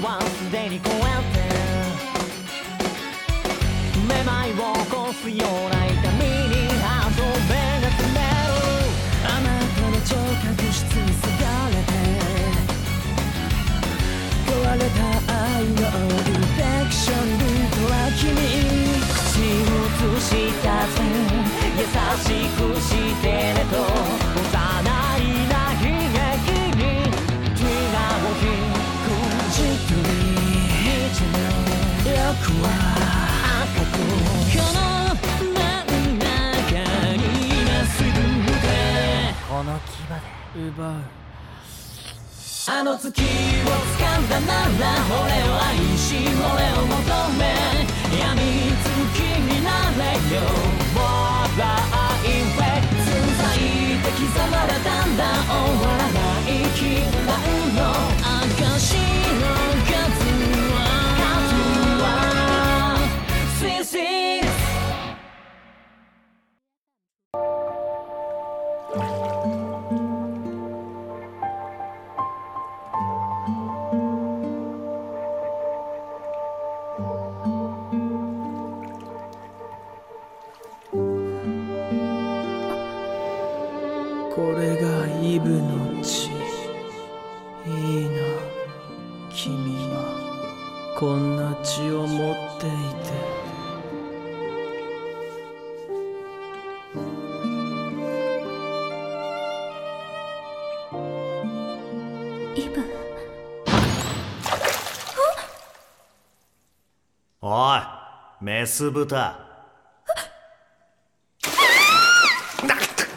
はすでに超えてめまいを起こすような痛みに歯止めが詰めるあなたの聴覚室にすがれて。壊れた愛のインフェクションルートは君口移したぜ優しくしてね。奪うあの月を掴んだなら俺を愛し俺を求め。メス豚。な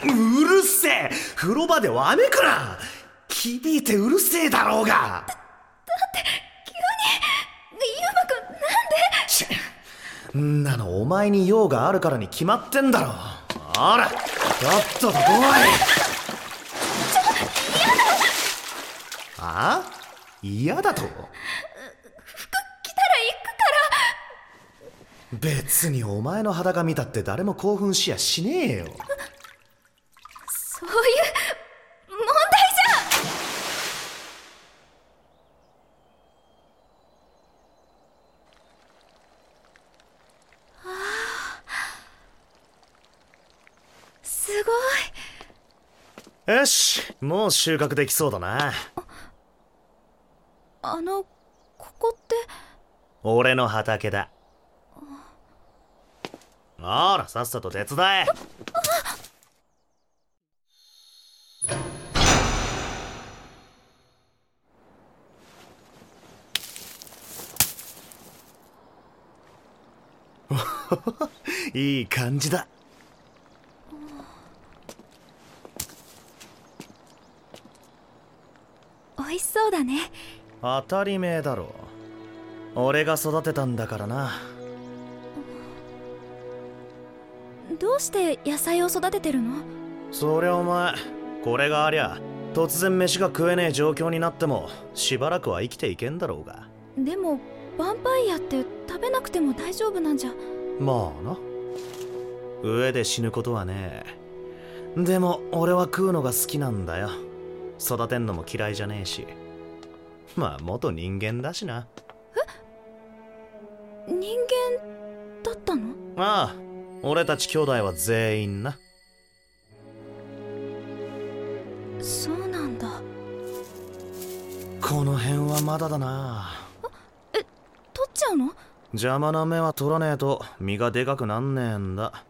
うるせえ。風呂場でわめくな。響いてうるせえだろうが。ユウマくんなんで？ちんなのお前に用があるからに決まってんだろほらとっとと来いあ？嫌だと？来たら別にお前の裸見たって誰も興奮しやしねえよ。そういう問題じゃ。んすごい。よしもう収穫できそうだなあのここって俺の畑だほらさっさと手伝え。いい感じだ。美味しそうだね。当たり前だろ。俺が育てたんだからなどうして野菜を育ててるの？そりゃお前これがありゃ突然飯が食えねえ状況になってもしばらくは生きていけんだろうが。でもヴァンパイアって食べなくても大丈夫なんじゃ。まあな。上で死ぬことはねえ。でも俺は食うのが好きなんだよ。育てんのも嫌いじゃねえし。まあ元人間だしな。人間だったの？ああ俺たち兄弟は全員な。そうなんだ。この辺はまだだな。取っちゃうの？邪魔な目は取らねえと身がでかくなんねえんだ。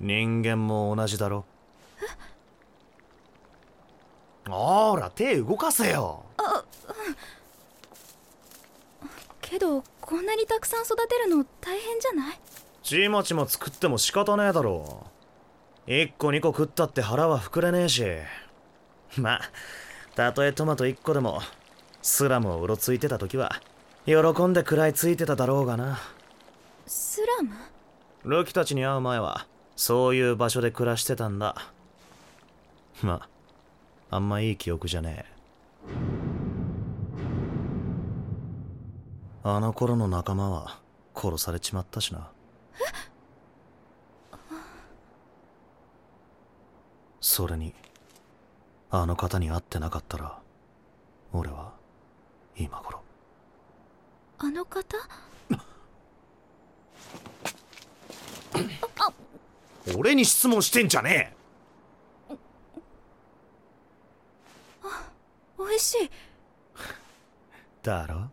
人間も同じだろ。ほら手動かせよ。けどこんなにたくさん育てるの大変じゃない？ちまちま作っても仕方ねえだろ1個2個食ったって腹は膨れねえし。まあたとえトマト1個でもスラムをうろついてた時は喜んで食らいついてただろうがな。スラム？ルキたちに会う前はそういう場所で暮らしてたんだ。まああんまいい記憶じゃねえ。あの頃の仲間は殺されちまったしなそれにあの方に会ってなかったら俺は今頃。あの方？俺に質問してんじゃね美味しい。えだろ？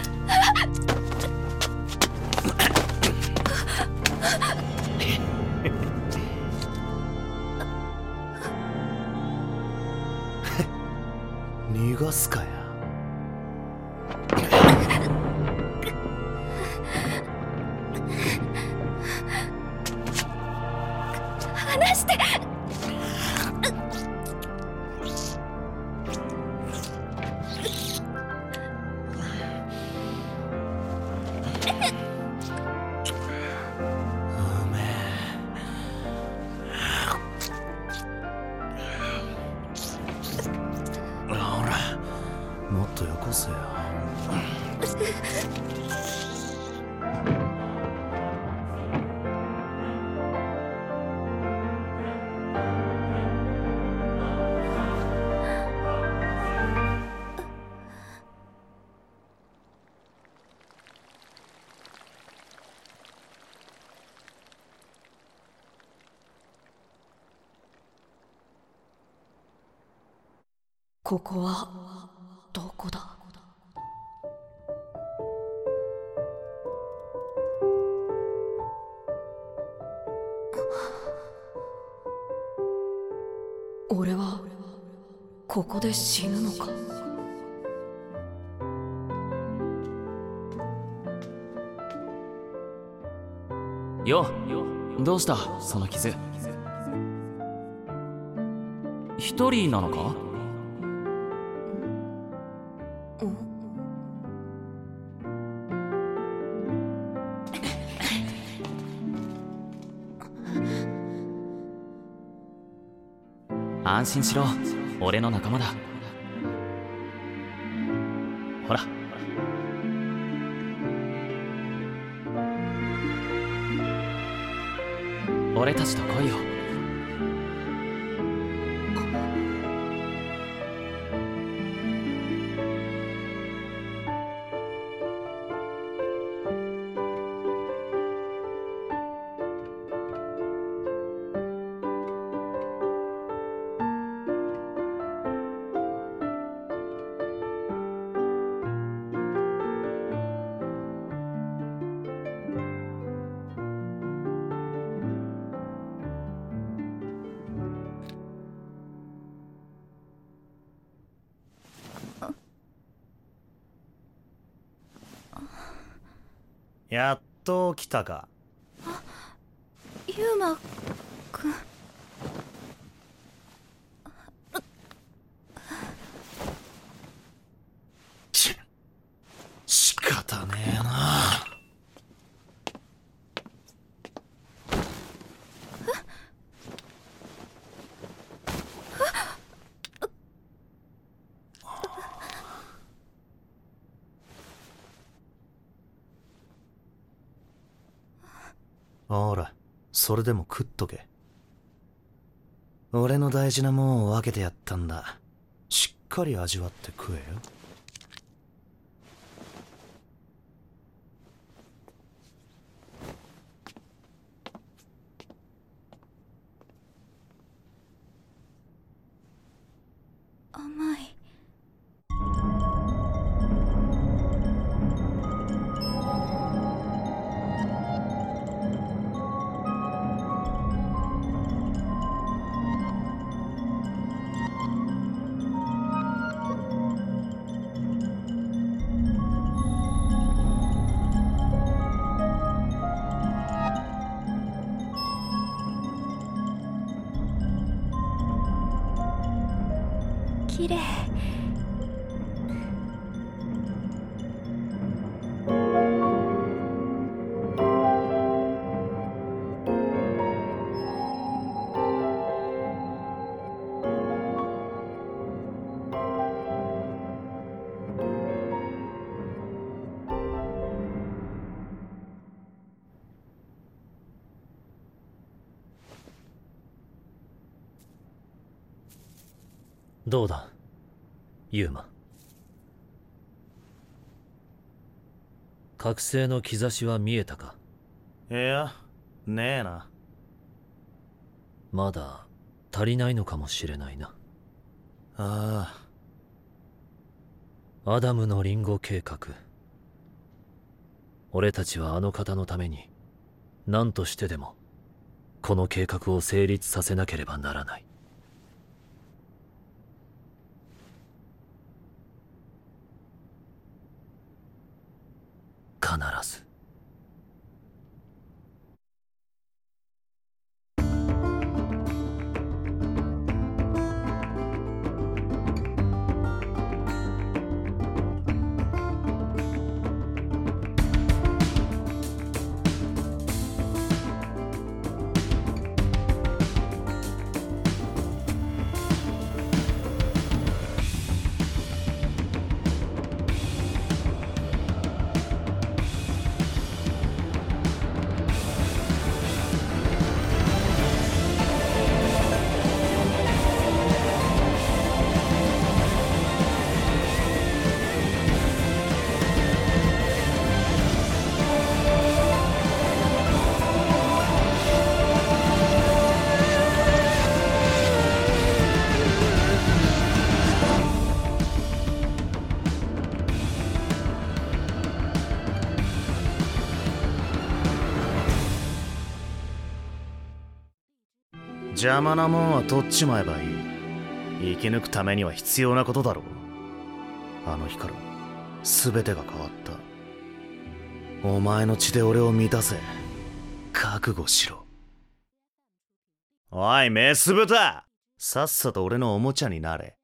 ここはどこだ？俺はここで死ぬのか？よどうした？その傷。一人なのか？安心しろ。俺の仲間だ。ほら。俺たちと来いよ。やっと来たか。あユーマくんち仕方ねえなほらそれでも食っとけ。俺の大事なもんを分けてやったんだ。しっかり味わって食えよ。綺麗。どうだ？ユーマ。覚醒の兆しは見えたか？いやねえな。まだ足りないのかもしれないな。あアダムのリンゴ計画。俺たちはあの方のために何としてでもこの計画を成立させなければならない邪魔なもんは取っちまえばいい。生き抜くためには必要なことだろう。あの日から全てが変わった。お前の血で俺を満たせ。覚悟しろ。おいメス豚！さっさと俺のおもちゃになれ。